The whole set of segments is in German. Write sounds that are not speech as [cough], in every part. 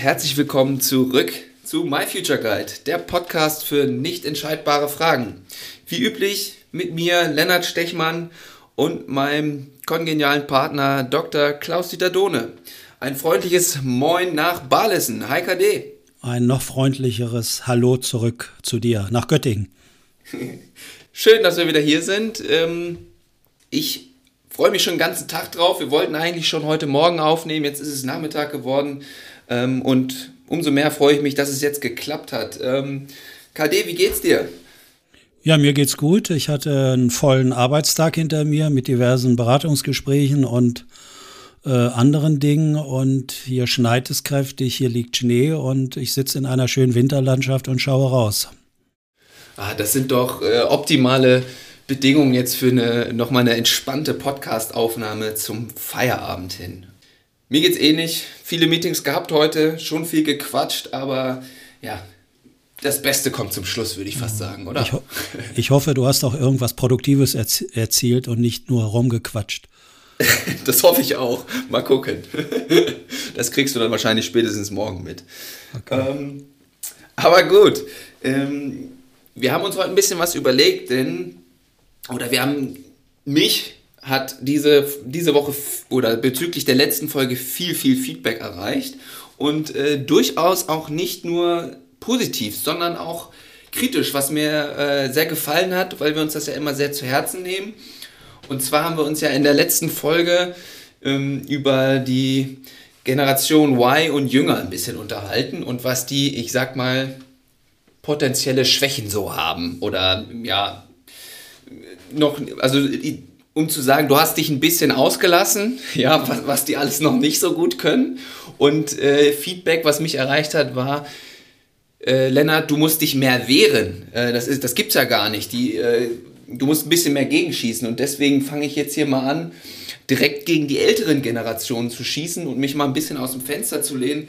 Herzlich willkommen zurück zu My Future Guide, der Podcast für nicht entscheidbare Fragen. Wie üblich mit mir Lennart Stechmann und meinem kongenialen Partner Dr. Klaus-Dieter Dohne. Ein freundliches Moin nach Barlissen. Hi KD. Ein noch freundlicheres Hallo zurück zu dir nach Göttingen. [laughs] Schön, dass wir wieder hier sind. Ähm, ich freue mich schon den ganzen Tag drauf. Wir wollten eigentlich schon heute Morgen aufnehmen, jetzt ist es Nachmittag geworden. Ähm, und umso mehr freue ich mich, dass es jetzt geklappt hat. Ähm, KD, wie geht's dir? Ja, mir geht's gut. Ich hatte einen vollen Arbeitstag hinter mir mit diversen Beratungsgesprächen und äh, anderen Dingen. Und hier schneit es kräftig, hier liegt Schnee und ich sitze in einer schönen Winterlandschaft und schaue raus. Ah, das sind doch äh, optimale Bedingungen jetzt für eine nochmal eine entspannte Podcast-Aufnahme zum Feierabend hin. Mir geht's ähnlich. Viele Meetings gehabt heute, schon viel gequatscht, aber ja, das Beste kommt zum Schluss, würde ich fast sagen, oder? Ich, ho ich hoffe, du hast auch irgendwas Produktives erz erzielt und nicht nur rumgequatscht. [laughs] das hoffe ich auch. Mal gucken. [laughs] Das kriegst du dann wahrscheinlich spätestens morgen mit. Okay. Ähm, aber gut. Ähm, wir haben uns heute ein bisschen was überlegt, denn, oder wir haben, mich hat diese, diese Woche oder bezüglich der letzten Folge viel, viel Feedback erreicht und äh, durchaus auch nicht nur positiv, sondern auch kritisch, was mir äh, sehr gefallen hat, weil wir uns das ja immer sehr zu Herzen nehmen. Und zwar haben wir uns ja in der letzten Folge ähm, über die Generation Y und Jünger ein bisschen unterhalten und was die, ich sag mal, potenzielle Schwächen so haben oder ja, noch, also um zu sagen, du hast dich ein bisschen ausgelassen, [laughs] ja, was, was die alles noch nicht so gut können. Und äh, Feedback, was mich erreicht hat, war, äh, Lennart, du musst dich mehr wehren. Äh, das, ist, das gibt's ja gar nicht. Die, äh, du musst ein bisschen mehr gegenschießen. Und deswegen fange ich jetzt hier mal an, direkt gegen die älteren Generationen zu schießen und mich mal ein bisschen aus dem Fenster zu lehnen,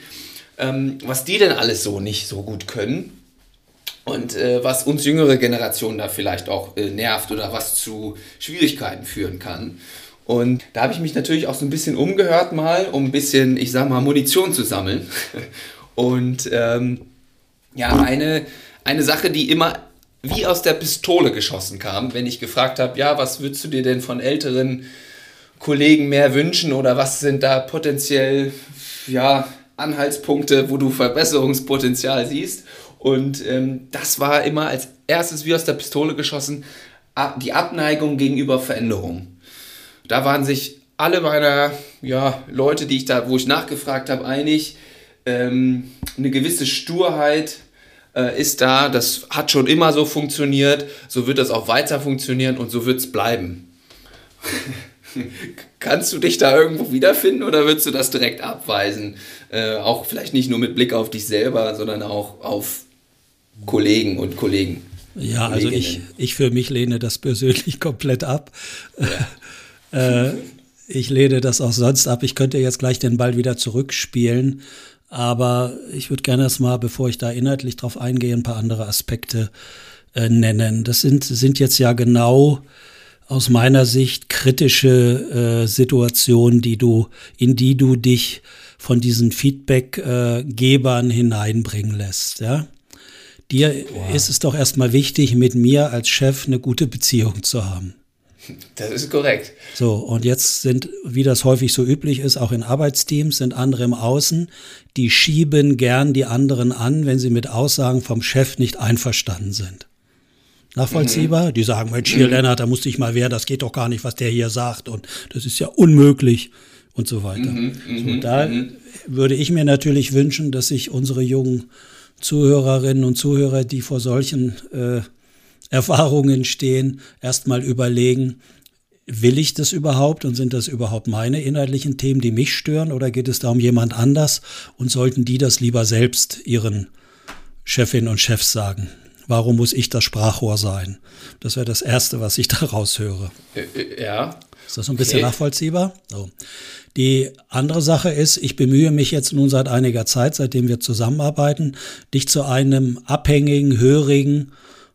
ähm, was die denn alles so nicht so gut können. Und äh, was uns jüngere Generationen da vielleicht auch äh, nervt oder was zu Schwierigkeiten führen kann. Und da habe ich mich natürlich auch so ein bisschen umgehört mal, um ein bisschen, ich sag mal, Munition zu sammeln. [laughs] Und ähm, ja, eine, eine Sache, die immer wie aus der Pistole geschossen kam, wenn ich gefragt habe, ja, was würdest du dir denn von älteren Kollegen mehr wünschen oder was sind da potenziell, ja, Anhaltspunkte, wo du Verbesserungspotenzial siehst. Und ähm, das war immer als erstes wie aus der Pistole geschossen, die Abneigung gegenüber Veränderung. Da waren sich alle meiner ja, Leute, die ich da, wo ich nachgefragt habe, einig, ähm, eine gewisse Sturheit äh, ist da, das hat schon immer so funktioniert, so wird das auch weiter funktionieren und so wird es bleiben. [laughs] Kannst du dich da irgendwo wiederfinden oder würdest du das direkt abweisen? Äh, auch vielleicht nicht nur mit Blick auf dich selber, sondern auch auf Kollegen und Kollegen. Ja, also ich, ich für mich lehne das persönlich [laughs] komplett ab. Ja. [laughs] äh, ich lehne das auch sonst ab. Ich könnte jetzt gleich den Ball wieder zurückspielen. Aber ich würde gerne erstmal, bevor ich da inhaltlich drauf eingehe, ein paar andere Aspekte äh, nennen. Das sind, sind jetzt ja genau aus meiner Sicht kritische äh, Situationen, die du, in die du dich von diesen Feedbackgebern äh, hineinbringen lässt. Ja? Dir wow. ist es doch erstmal wichtig, mit mir als Chef eine gute Beziehung zu haben. Das ist korrekt. So, und jetzt sind, wie das häufig so üblich ist, auch in Arbeitsteams, sind andere im Außen, die schieben gern die anderen an, wenn sie mit Aussagen vom Chef nicht einverstanden sind. Nachvollziehbar? Mhm. Die sagen, Mensch, hier, Lennart, da musste ich mal wehren, das geht doch gar nicht, was der hier sagt und das ist ja unmöglich und so weiter. Mhm, so, mhm, da mhm. würde ich mir natürlich wünschen, dass sich unsere jungen Zuhörerinnen und Zuhörer, die vor solchen äh, Erfahrungen stehen, erstmal überlegen, will ich das überhaupt und sind das überhaupt meine inhaltlichen Themen, die mich stören oder geht es da um jemand anders und sollten die das lieber selbst ihren Chefinnen und Chefs sagen? Warum muss ich das Sprachrohr sein? Das wäre das Erste, was ich [laughs] daraus höre. Äh, äh, ja. Ist das so ein bisschen okay. nachvollziehbar? So. Die andere Sache ist, ich bemühe mich jetzt nun seit einiger Zeit, seitdem wir zusammenarbeiten, dich zu einem abhängigen, hörigen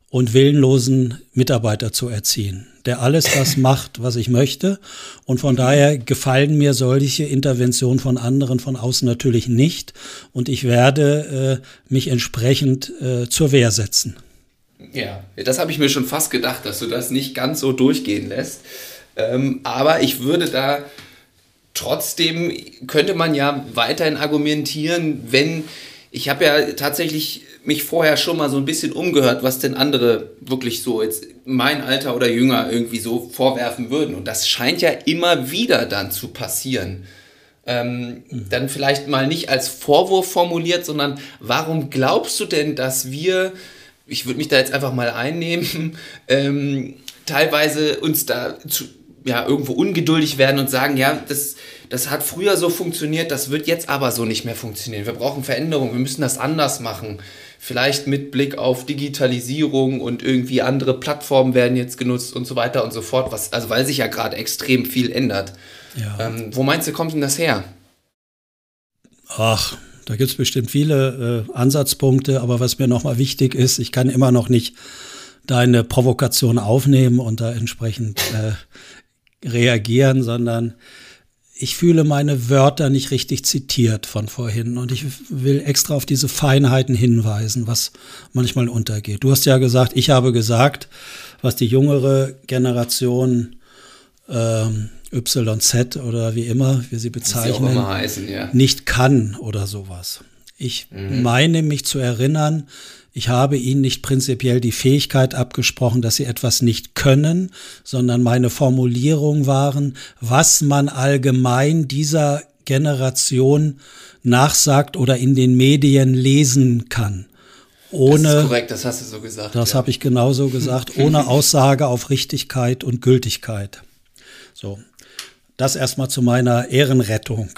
und willenlosen Mitarbeiter zu erziehen, der alles das [laughs] macht, was ich möchte. Und von daher gefallen mir solche Interventionen von anderen von außen natürlich nicht. Und ich werde äh, mich entsprechend äh, zur Wehr setzen. Ja, das habe ich mir schon fast gedacht, dass du das nicht ganz so durchgehen lässt. Ähm, aber ich würde da trotzdem, könnte man ja weiterhin argumentieren, wenn, ich habe ja tatsächlich mich vorher schon mal so ein bisschen umgehört, was denn andere wirklich so jetzt mein Alter oder jünger irgendwie so vorwerfen würden. Und das scheint ja immer wieder dann zu passieren. Ähm, mhm. Dann vielleicht mal nicht als Vorwurf formuliert, sondern warum glaubst du denn, dass wir, ich würde mich da jetzt einfach mal einnehmen, [laughs] ähm, teilweise uns da zu, ja, irgendwo ungeduldig werden und sagen, ja, das, das hat früher so funktioniert, das wird jetzt aber so nicht mehr funktionieren. Wir brauchen Veränderung, wir müssen das anders machen vielleicht mit Blick auf Digitalisierung und irgendwie andere Plattformen werden jetzt genutzt und so weiter und so fort, was, also weil sich ja gerade extrem viel ändert. Ja. Ähm, wo meinst du, kommt denn das her? Ach, da gibt es bestimmt viele äh, Ansatzpunkte, aber was mir nochmal wichtig ist, ich kann immer noch nicht deine Provokation aufnehmen und da entsprechend äh, reagieren, sondern ich fühle meine Wörter nicht richtig zitiert von vorhin und ich will extra auf diese Feinheiten hinweisen, was manchmal untergeht. Du hast ja gesagt, ich habe gesagt, was die jüngere Generation ähm, YZ oder wie immer wir sie bezeichnen, sie heißen, ja. nicht kann oder sowas. Ich mhm. meine mich zu erinnern, ich habe ihnen nicht prinzipiell die Fähigkeit abgesprochen, dass sie etwas nicht können, sondern meine Formulierung waren, was man allgemein dieser Generation nachsagt oder in den Medien lesen kann. Ohne, das ist korrekt, das hast du so gesagt. Das ja. habe ich genauso gesagt, ohne [laughs] Aussage auf Richtigkeit und Gültigkeit. So, das erstmal zu meiner Ehrenrettung.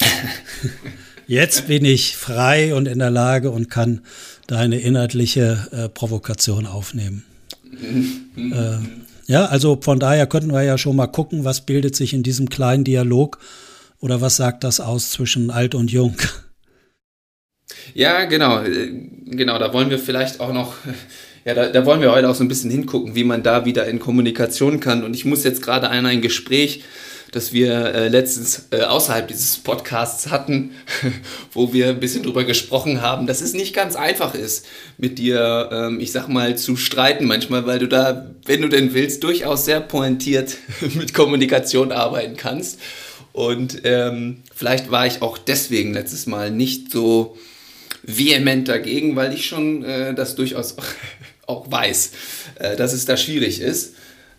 [laughs] Jetzt bin ich frei und in der Lage und kann deine inhaltliche äh, Provokation aufnehmen. äh, ja, also von daher könnten wir ja schon mal gucken, was bildet sich in diesem kleinen Dialog oder was sagt das aus zwischen alt und jung. Ja, genau, äh, genau, da wollen wir vielleicht auch noch, ja, da, da wollen wir heute auch so ein bisschen hingucken, wie man da wieder in Kommunikation kann. Und ich muss jetzt gerade an ein Gespräch das wir äh, letztens äh, außerhalb dieses Podcasts hatten, [laughs] wo wir ein bisschen drüber gesprochen haben, dass es nicht ganz einfach ist, mit dir, ähm, ich sag mal, zu streiten manchmal, weil du da, wenn du denn willst, durchaus sehr pointiert [laughs] mit Kommunikation arbeiten kannst. Und ähm, vielleicht war ich auch deswegen letztes Mal nicht so vehement dagegen, weil ich schon äh, das durchaus [laughs] auch weiß, äh, dass es da schwierig ist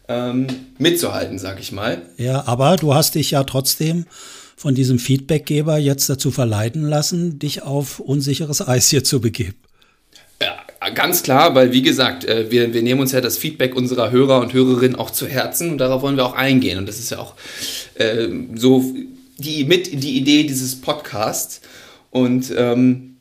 ähm, mitzuhalten, sag ich mal. Ja, aber du hast dich ja trotzdem von diesem Feedbackgeber jetzt dazu verleiten lassen, dich auf unsicheres Eis hier zu begeben. Ja, ganz klar, weil wie gesagt, äh, wir, wir nehmen uns ja das Feedback unserer Hörer und Hörerinnen auch zu Herzen und darauf wollen wir auch eingehen. Und das ist ja auch äh, so die, mit die Idee dieses Podcasts. Und ähm,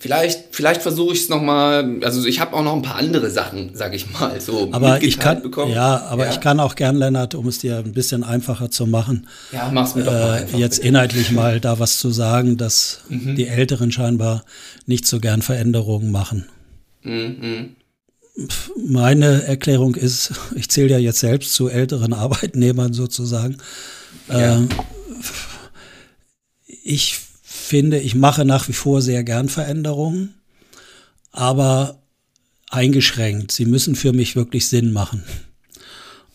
Vielleicht, vielleicht versuche ich es nochmal, also ich habe auch noch ein paar andere Sachen, sage ich mal, so aber ich kann, bekommen. Ja, aber ja. ich kann auch gern, Lennart, um es dir ein bisschen einfacher zu machen, ja, mach's mir doch mal äh, einfach, jetzt bitte. inhaltlich mal da was zu sagen, dass mhm. die Älteren scheinbar nicht so gern Veränderungen machen. Mhm. Meine Erklärung ist, [laughs] ich zähle ja jetzt selbst zu älteren Arbeitnehmern sozusagen. Ja. Äh, ich finde, ich mache nach wie vor sehr gern Veränderungen, aber eingeschränkt. Sie müssen für mich wirklich Sinn machen.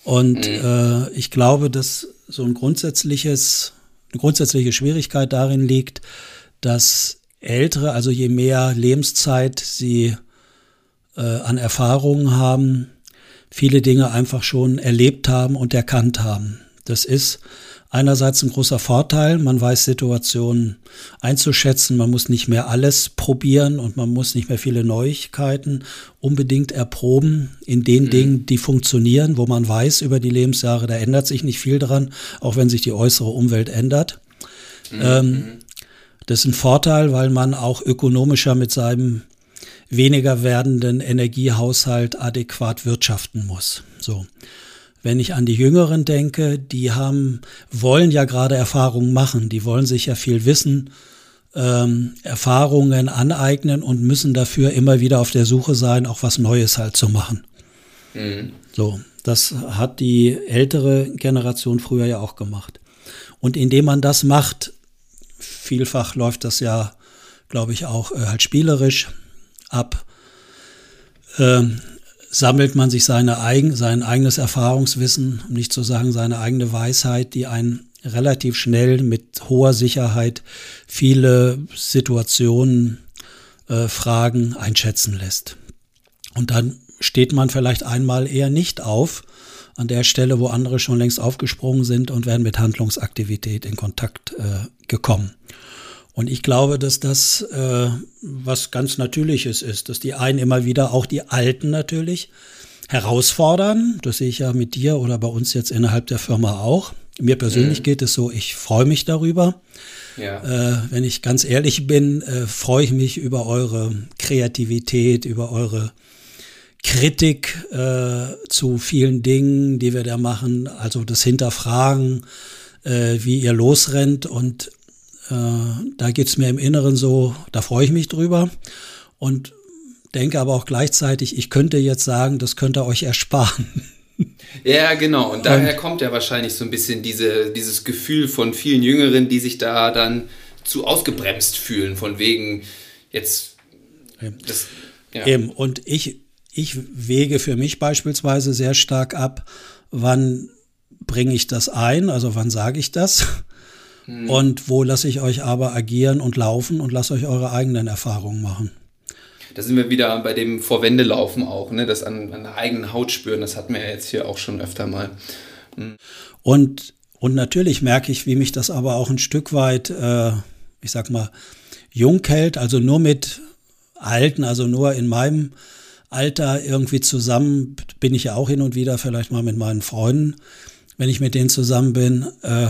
Und mhm. äh, ich glaube, dass so ein grundsätzliches, eine grundsätzliche Schwierigkeit darin liegt, dass Ältere, also je mehr Lebenszeit sie äh, an Erfahrungen haben, viele Dinge einfach schon erlebt haben und erkannt haben. Das ist einerseits ein großer Vorteil, man weiß Situationen einzuschätzen, man muss nicht mehr alles probieren und man muss nicht mehr viele Neuigkeiten unbedingt erproben in den mhm. Dingen, die funktionieren, wo man weiß über die Lebensjahre, da ändert sich nicht viel dran, auch wenn sich die äußere Umwelt ändert. Mhm. Ähm, das ist ein Vorteil, weil man auch ökonomischer mit seinem weniger werdenden Energiehaushalt adäquat wirtschaften muss. So. Wenn ich an die Jüngeren denke, die haben, wollen ja gerade Erfahrungen machen, die wollen sich ja viel Wissen ähm, Erfahrungen aneignen und müssen dafür immer wieder auf der Suche sein, auch was Neues halt zu machen. Mhm. So, das hat die ältere Generation früher ja auch gemacht. Und indem man das macht, vielfach läuft das ja, glaube ich, auch äh, halt spielerisch ab, ähm, sammelt man sich seine eigen, sein eigenes Erfahrungswissen, um nicht zu sagen seine eigene Weisheit, die einen relativ schnell mit hoher Sicherheit viele Situationen, äh, Fragen einschätzen lässt. Und dann steht man vielleicht einmal eher nicht auf an der Stelle, wo andere schon längst aufgesprungen sind und werden mit Handlungsaktivität in Kontakt äh, gekommen. Und ich glaube, dass das äh, was ganz Natürliches ist, dass die einen immer wieder, auch die Alten natürlich, herausfordern. Das sehe ich ja mit dir oder bei uns jetzt innerhalb der Firma auch. Mir persönlich mhm. geht es so, ich freue mich darüber. Ja. Äh, wenn ich ganz ehrlich bin, äh, freue ich mich über eure Kreativität, über eure Kritik äh, zu vielen Dingen, die wir da machen. Also das Hinterfragen, äh, wie ihr losrennt. Und da geht's mir im Inneren so, da freue ich mich drüber. Und denke aber auch gleichzeitig, ich könnte jetzt sagen, das könnt ihr euch ersparen. [laughs] Ja, genau. Und daher kommt ja wahrscheinlich so ein bisschen diese, dieses Gefühl von vielen Jüngeren, die sich da dann zu ausgebremst fühlen, von wegen jetzt. Das, ja. Eben. Und ich, ich wege für mich beispielsweise sehr stark ab, wann bringe ich das ein, also wann sage ich das hm. und wo lasse ich euch aber agieren und laufen und lasse euch eure eigenen Erfahrungen machen da sind wir wieder bei dem Vorwendelaufen auch, ne? das an, an der eigenen Haut spüren, das hatten wir ja jetzt hier auch schon öfter mal. Mhm. Und, und natürlich merke ich, wie mich das aber auch ein Stück weit, äh, ich sag mal, jung hält, also nur mit Alten, also nur in meinem Alter irgendwie zusammen, bin ich ja auch hin und wieder vielleicht mal mit meinen Freunden, wenn ich mit denen zusammen bin, äh,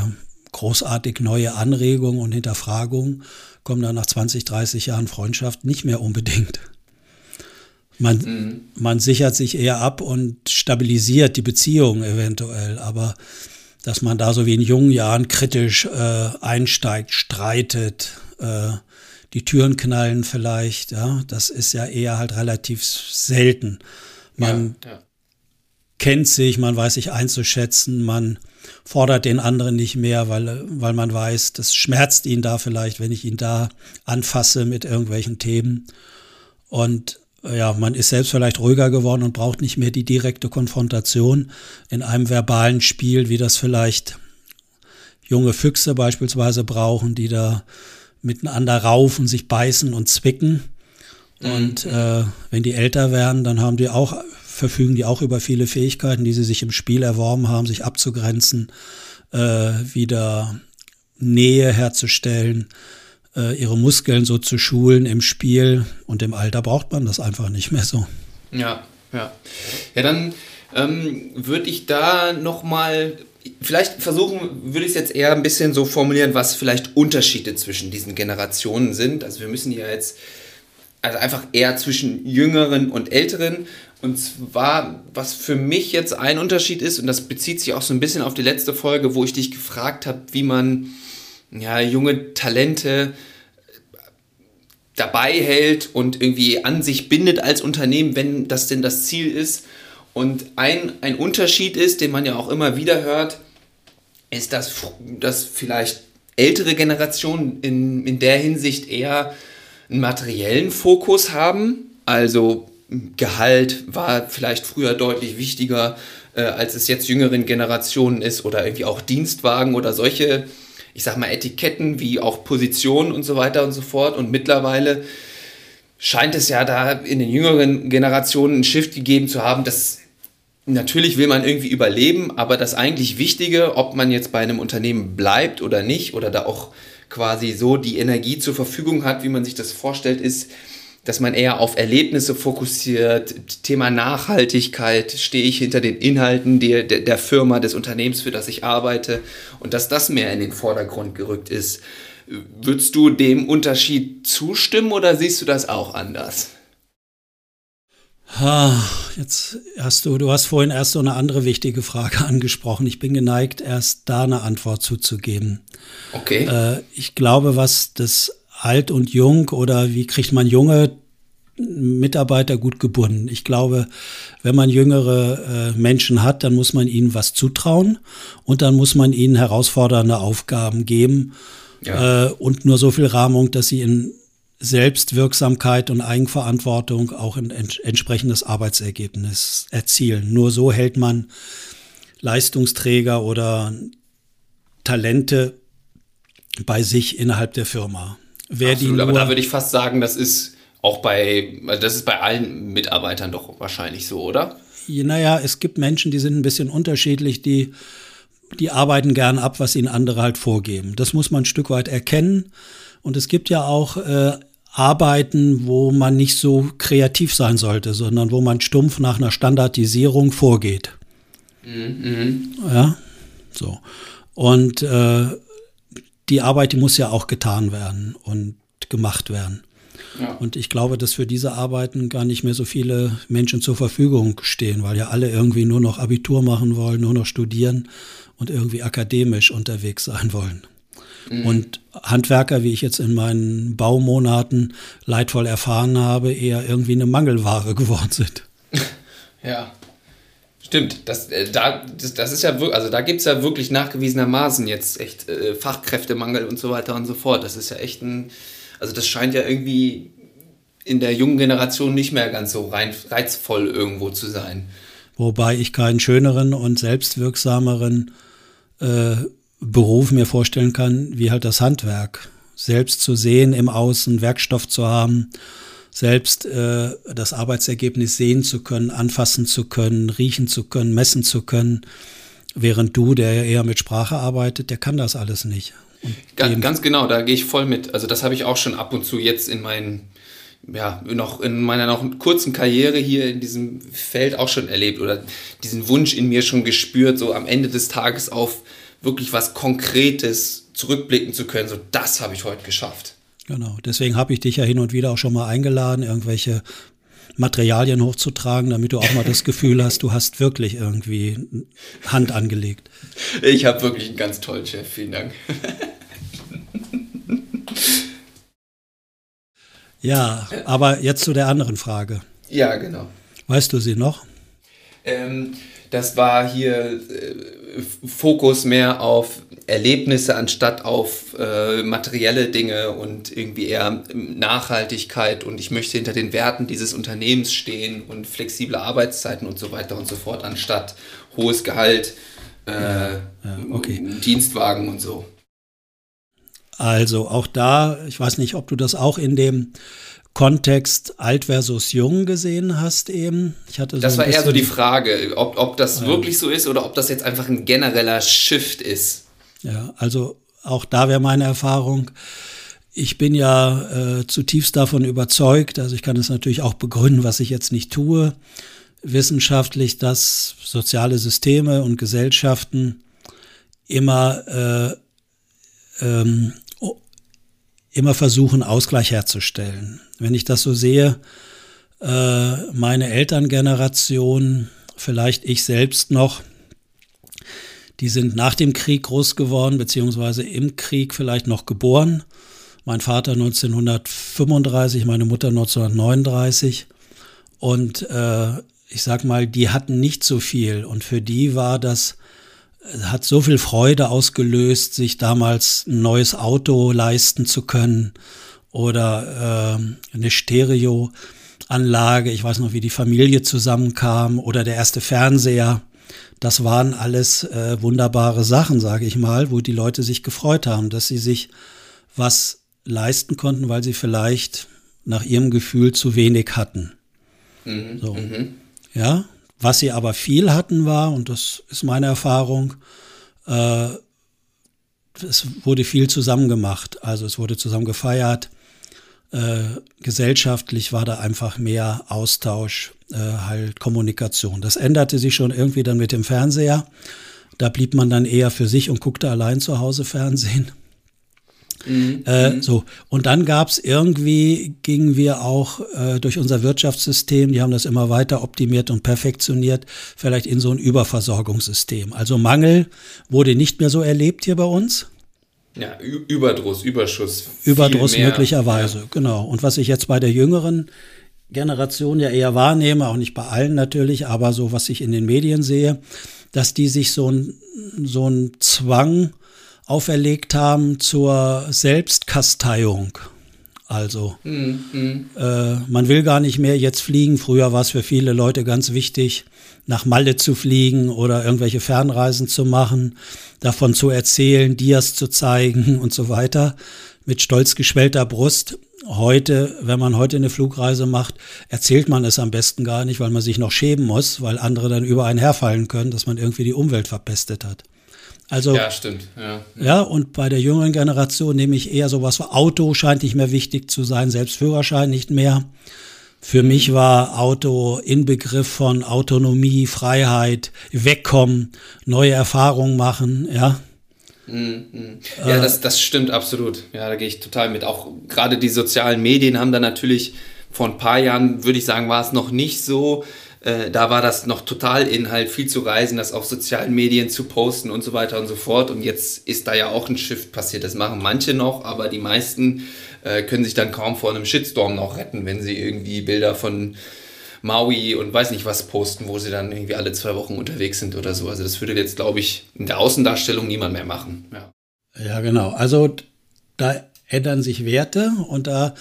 großartig neue Anregungen und Hinterfragungen kommen dann nach 20, 30 Jahren Freundschaft nicht mehr unbedingt. Man, mhm. man sichert sich eher ab und stabilisiert die Beziehung eventuell, aber dass man da so wie in jungen Jahren kritisch äh, einsteigt, streitet, äh, die Türen knallen vielleicht, ja, das ist ja eher halt relativ selten. Man ja, ja. Kennt sich, man weiß sich einzuschätzen, man fordert den anderen nicht mehr, weil, weil man weiß, das schmerzt ihn da vielleicht, wenn ich ihn da anfasse mit irgendwelchen Themen. Und ja, man ist selbst vielleicht ruhiger geworden und braucht nicht mehr die direkte Konfrontation in einem verbalen Spiel, wie das vielleicht junge Füchse beispielsweise brauchen, die da miteinander raufen, sich beißen und zwicken. Mhm. Und äh, wenn die älter werden, dann haben die auch, verfügen die auch über viele Fähigkeiten, die sie sich im Spiel erworben haben, sich abzugrenzen, äh, wieder Nähe herzustellen äh, ihre Muskeln so zu schulen im Spiel. Und im Alter braucht man das einfach nicht mehr so. Ja, ja. Ja, dann ähm, würde ich da nochmal, vielleicht versuchen, würde ich es jetzt eher ein bisschen so formulieren, was vielleicht Unterschiede zwischen diesen Generationen sind. Also wir müssen ja jetzt, also einfach eher zwischen Jüngeren und Älteren. Und zwar, was für mich jetzt ein Unterschied ist, und das bezieht sich auch so ein bisschen auf die letzte Folge, wo ich dich gefragt habe, wie man ja, junge Talente dabei hält und irgendwie an sich bindet als Unternehmen, wenn das denn das Ziel ist. Und ein, ein Unterschied ist, den man ja auch immer wieder hört, ist, dass, dass vielleicht ältere Generationen in, in der Hinsicht eher einen materiellen Fokus haben. Also Gehalt war vielleicht früher deutlich wichtiger, äh, als es jetzt jüngeren Generationen ist oder irgendwie auch Dienstwagen oder solche ich sag mal, Etiketten wie auch Positionen und so weiter und so fort. Und mittlerweile scheint es ja da in den jüngeren Generationen ein Shift gegeben zu haben, dass natürlich will man irgendwie überleben, aber das eigentlich Wichtige, ob man jetzt bei einem Unternehmen bleibt oder nicht oder da auch quasi so die Energie zur Verfügung hat, wie man sich das vorstellt, ist, dass man eher auf Erlebnisse fokussiert, Thema Nachhaltigkeit, stehe ich hinter den Inhalten der, der, Firma, des Unternehmens, für das ich arbeite und dass das mehr in den Vordergrund gerückt ist. Würdest du dem Unterschied zustimmen oder siehst du das auch anders? Jetzt hast du, du hast vorhin erst so eine andere wichtige Frage [laughs] angesprochen. Ich bin geneigt, erst da eine Antwort zuzugeben. Okay. Äh, ich glaube, was das alt und jung oder wie kriegt man junge Mitarbeiter gut gebunden. Ich glaube, wenn man jüngere äh, Menschen hat, dann muss man ihnen was zutrauen und dann muss man ihnen herausfordernde Aufgaben geben ja. äh, und nur so viel Rahmung, dass sie in Selbstwirksamkeit und Eigenverantwortung auch ein ents entsprechendes Arbeitsergebnis erzielen. Nur so hält man Leistungsträger oder Talente bei sich innerhalb der Firma. Wer Absolut, aber da würde ich fast sagen, das ist auch bei, das ist bei allen Mitarbeitern doch wahrscheinlich so, oder? Naja, es gibt Menschen, die sind ein bisschen unterschiedlich, die, die arbeiten gern ab, was ihnen andere halt vorgeben. Das muss man ein Stück weit erkennen. Und es gibt ja auch äh, Arbeiten, wo man nicht so kreativ sein sollte, sondern wo man stumpf nach einer Standardisierung vorgeht. Mhm. Ja, so. Und äh, die Arbeit, die muss ja auch getan werden und gemacht werden. Und ich glaube, dass für diese Arbeiten gar nicht mehr so viele Menschen zur Verfügung stehen, weil ja alle irgendwie nur noch Abitur machen wollen, nur noch studieren und irgendwie akademisch unterwegs sein wollen. Mhm. Und Handwerker, wie ich jetzt in meinen Baumonaten leidvoll erfahren habe, eher irgendwie eine Mangelware [laughs] geworden sind. Ja. Stimmt, das, äh, da, das, das ist ja wirklich, also da gibt es ja wirklich nachgewiesenermaßen jetzt echt äh, Fachkräftemangel und so weiter und so fort. Das ist ja echt ein, also das scheint ja irgendwie in der jungen Generation nicht mehr ganz so rein, reizvoll irgendwo zu sein. Wobei ich keinen schöneren und selbstwirksameren äh, Beruf mir vorstellen kann, wie halt das Handwerk. Selbst zu sehen im Außen, Werkstoff zu haben, selbst äh, das Arbeitsergebnis sehen zu können, anfassen zu können, riechen zu können, messen zu können. Während du, der ja eher mit Sprache arbeitet, der kann das alles nicht. Ganz, ganz, genau, da gehe ich voll mit. Also das habe ich auch schon ab und zu jetzt in meinen, ja, noch in meiner noch kurzen Karriere hier in diesem Feld auch schon erlebt oder diesen Wunsch in mir schon gespürt, so am Ende des Tages auf wirklich was Konkretes zurückblicken zu können. So, das habe ich heute geschafft. Genau, deswegen habe ich dich ja hin und wieder auch schon mal eingeladen, irgendwelche Materialien hochzutragen, damit du auch mal das Gefühl hast, du hast wirklich irgendwie Hand angelegt. Ich habe wirklich einen ganz tollen Chef, vielen Dank. [laughs] ja, aber jetzt zu der anderen Frage. Ja, genau. Weißt du sie noch? Ähm, das war hier äh, Fokus mehr auf Erlebnisse anstatt auf äh, materielle Dinge und irgendwie eher Nachhaltigkeit und ich möchte hinter den Werten dieses Unternehmens stehen und flexible Arbeitszeiten und so weiter und so fort, anstatt hohes Gehalt, äh, ja, ja, okay. Dienstwagen und so. Also auch da, ich weiß nicht, ob du das auch in dem Kontext alt versus jung gesehen hast eben. Ich hatte so das war eher so die Frage, ob, ob das ja. wirklich so ist oder ob das jetzt einfach ein genereller Shift ist. Ja, also auch da wäre meine Erfahrung. Ich bin ja äh, zutiefst davon überzeugt, also ich kann es natürlich auch begründen, was ich jetzt nicht tue, wissenschaftlich, dass soziale Systeme und Gesellschaften immer, äh, ähm, immer versuchen, Ausgleich herzustellen. Wenn ich das so sehe, äh, meine Elterngeneration, vielleicht ich selbst noch, die sind nach dem Krieg groß geworden, beziehungsweise im Krieg vielleicht noch geboren. Mein Vater 1935, meine Mutter 1939. Und äh, ich sag mal, die hatten nicht so viel. Und für die war das, hat so viel Freude ausgelöst, sich damals ein neues Auto leisten zu können oder äh, eine Stereoanlage. Ich weiß noch, wie die Familie zusammenkam oder der erste Fernseher. Das waren alles äh, wunderbare Sachen, sage ich mal, wo die Leute sich gefreut haben, dass sie sich was leisten konnten, weil sie vielleicht nach ihrem Gefühl zu wenig hatten. Mhm, so. Mhm. Ja, was sie aber viel hatten war, und das ist meine Erfahrung, äh, es wurde viel zusammen gemacht. Also es wurde zusammen gefeiert, äh, gesellschaftlich war da einfach mehr Austausch, äh, halt Kommunikation. Das änderte sich schon irgendwie dann mit dem Fernseher. Da blieb man dann eher für sich und guckte allein zu Hause Fernsehen. Mhm. Äh, mhm. so. Und dann gab es irgendwie, gingen wir auch äh, durch unser Wirtschaftssystem, die haben das immer weiter optimiert und perfektioniert, vielleicht in so ein Überversorgungssystem. Also Mangel wurde nicht mehr so erlebt hier bei uns. Ja, Überdruss, Überschuss. Überdruss möglicherweise, ja. genau. Und was ich jetzt bei der jüngeren Generation ja eher wahrnehme, auch nicht bei allen natürlich, aber so was ich in den Medien sehe, dass die sich so ein, so ein Zwang auferlegt haben zur Selbstkasteiung. Also mhm. äh, man will gar nicht mehr jetzt fliegen. Früher war es für viele Leute ganz wichtig, nach Malle zu fliegen oder irgendwelche Fernreisen zu machen, davon zu erzählen, Dias zu zeigen [laughs] und so weiter, mit stolz geschwellter Brust. Heute, wenn man heute eine Flugreise macht, erzählt man es am besten gar nicht, weil man sich noch schämen muss, weil andere dann über einen herfallen können, dass man irgendwie die Umwelt verpestet hat. Also, ja, stimmt. Ja. ja, und bei der jüngeren Generation nehme ich eher sowas wie Auto scheint nicht mehr wichtig zu sein, selbst Führerschein nicht mehr. Für mich war Auto Inbegriff von Autonomie, Freiheit, wegkommen, neue Erfahrungen machen, ja. Mhm, mhm. Ja, das, das stimmt absolut. Ja, da gehe ich total mit. Auch gerade die sozialen Medien haben da natürlich vor ein paar Jahren, würde ich sagen, war es noch nicht so. Äh, da war das noch total Inhalt, viel zu reisen, das auf sozialen Medien zu posten und so weiter und so fort. Und jetzt ist da ja auch ein Shift passiert. Das machen manche noch, aber die meisten äh, können sich dann kaum vor einem Shitstorm noch retten, wenn sie irgendwie Bilder von Maui und weiß nicht was posten, wo sie dann irgendwie alle zwei Wochen unterwegs sind oder so. Also das würde jetzt, glaube ich, in der Außendarstellung niemand mehr machen. Ja, ja genau. Also da ändern sich Werte und da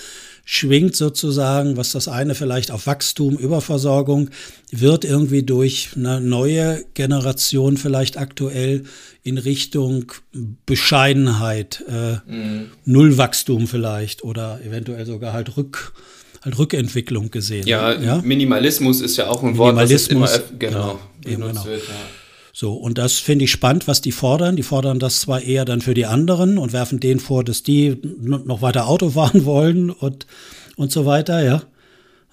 schwingt sozusagen, was das eine vielleicht auf Wachstum, Überversorgung, wird irgendwie durch eine neue Generation vielleicht aktuell in Richtung Bescheidenheit, äh, mhm. Nullwachstum vielleicht oder eventuell sogar halt Rück, halt Rückentwicklung gesehen. Ja, ja, Minimalismus ist ja auch ein Wort, was immer genau, genau, genau. Wird, ja. So, und das finde ich spannend, was die fordern. Die fordern das zwar eher dann für die anderen und werfen denen vor, dass die noch weiter Auto [laughs] fahren wollen und, und so weiter, ja.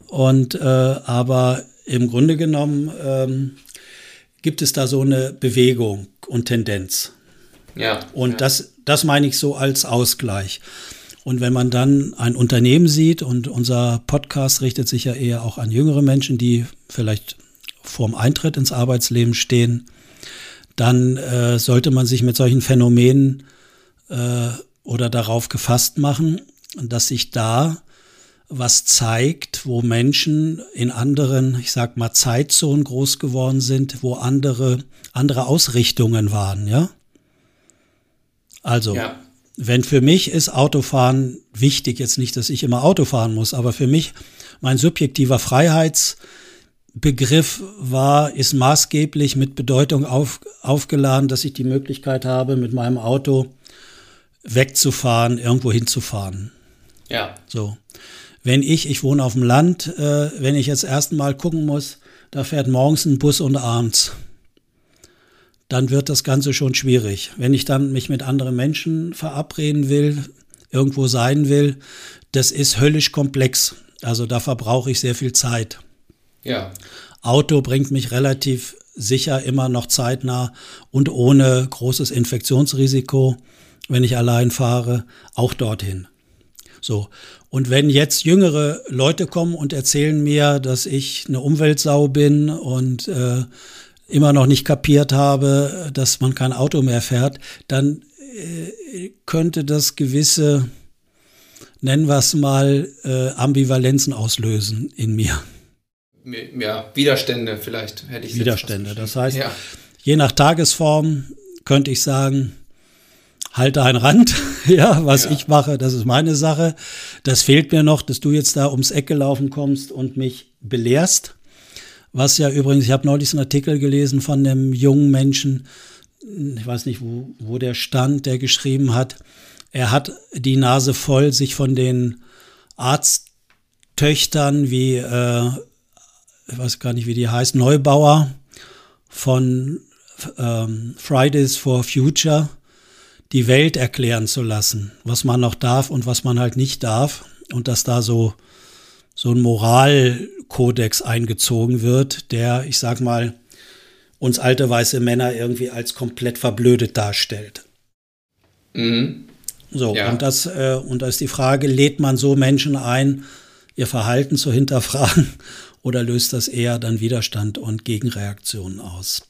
Und äh, aber im Grunde genommen ähm, gibt es da so eine Bewegung und Tendenz. Ja. Und ja. das, das meine ich so als Ausgleich. Und wenn man dann ein Unternehmen sieht, und unser Podcast richtet sich ja eher auch an jüngere Menschen, die vielleicht vorm Eintritt ins Arbeitsleben stehen, dann äh, sollte man sich mit solchen Phänomenen äh, oder darauf gefasst machen, dass sich da was zeigt, wo Menschen in anderen, ich sag mal, Zeitzonen groß geworden sind, wo andere, andere Ausrichtungen waren, ja? Also, ja. wenn für mich ist Autofahren wichtig, jetzt nicht, dass ich immer Auto fahren muss, aber für mich mein subjektiver Freiheitsbegriff war, ist maßgeblich mit Bedeutung auf, aufgeladen, dass ich die Möglichkeit habe, mit meinem Auto wegzufahren, irgendwo hinzufahren. Ja. So wenn ich, ich wohne auf dem Land, äh, wenn ich jetzt erstmal gucken muss, da fährt morgens ein Bus und abends, dann wird das Ganze schon schwierig. Wenn ich dann mich mit anderen Menschen verabreden will, irgendwo sein will, das ist höllisch komplex. Also da verbrauche ich sehr viel Zeit. Ja. Auto bringt mich relativ sicher immer noch zeitnah und ohne großes Infektionsrisiko, wenn ich allein fahre, auch dorthin. So. Und wenn jetzt jüngere Leute kommen und erzählen mir, dass ich eine Umweltsau bin und äh, immer noch nicht kapiert habe, dass man kein Auto mehr fährt, dann äh, könnte das gewisse, nennen wir es mal, äh, Ambivalenzen auslösen in mir. Ja, Widerstände vielleicht hätte ich Widerstände. Das heißt, ja. je nach Tagesform könnte ich sagen, halte einen Rand, [laughs] ja, was ja. ich mache, das ist meine Sache. Das fehlt mir noch, dass du jetzt da ums Eck gelaufen kommst und mich belehrst. Was ja übrigens, ich habe neulich einen Artikel gelesen von einem jungen Menschen, ich weiß nicht, wo, wo der stand, der geschrieben hat, er hat die Nase voll, sich von den Arzttöchtern wie, äh, ich weiß gar nicht, wie die heißt, Neubauer von ähm, Fridays for Future die Welt erklären zu lassen, was man noch darf und was man halt nicht darf und dass da so so ein Moralkodex eingezogen wird, der, ich sag mal, uns alte weiße Männer irgendwie als komplett verblödet darstellt. Mhm. So, ja. und das, äh, und da ist die Frage, lädt man so Menschen ein, ihr Verhalten zu hinterfragen oder löst das eher dann Widerstand und Gegenreaktionen aus?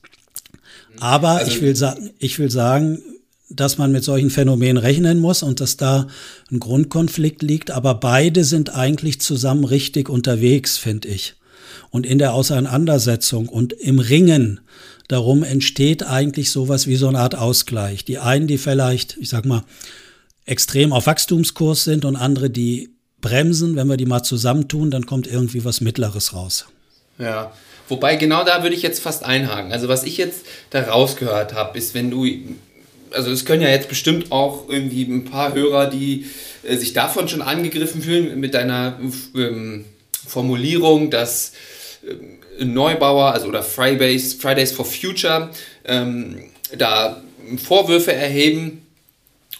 Aber also, ich will sagen, ich will sagen, dass man mit solchen Phänomenen rechnen muss und dass da ein Grundkonflikt liegt, aber beide sind eigentlich zusammen richtig unterwegs, finde ich. Und in der Auseinandersetzung und im Ringen darum entsteht eigentlich sowas wie so eine Art Ausgleich. Die einen, die vielleicht, ich sag mal, extrem auf Wachstumskurs sind und andere, die bremsen, wenn wir die mal zusammentun, dann kommt irgendwie was Mittleres raus. Ja, wobei genau da würde ich jetzt fast einhaken. Also was ich jetzt da rausgehört habe, ist, wenn du, also es können ja jetzt bestimmt auch irgendwie ein paar Hörer, die äh, sich davon schon angegriffen fühlen mit deiner ähm, Formulierung, dass äh, Neubauer, also oder Fridays, Fridays for Future, ähm, da Vorwürfe erheben.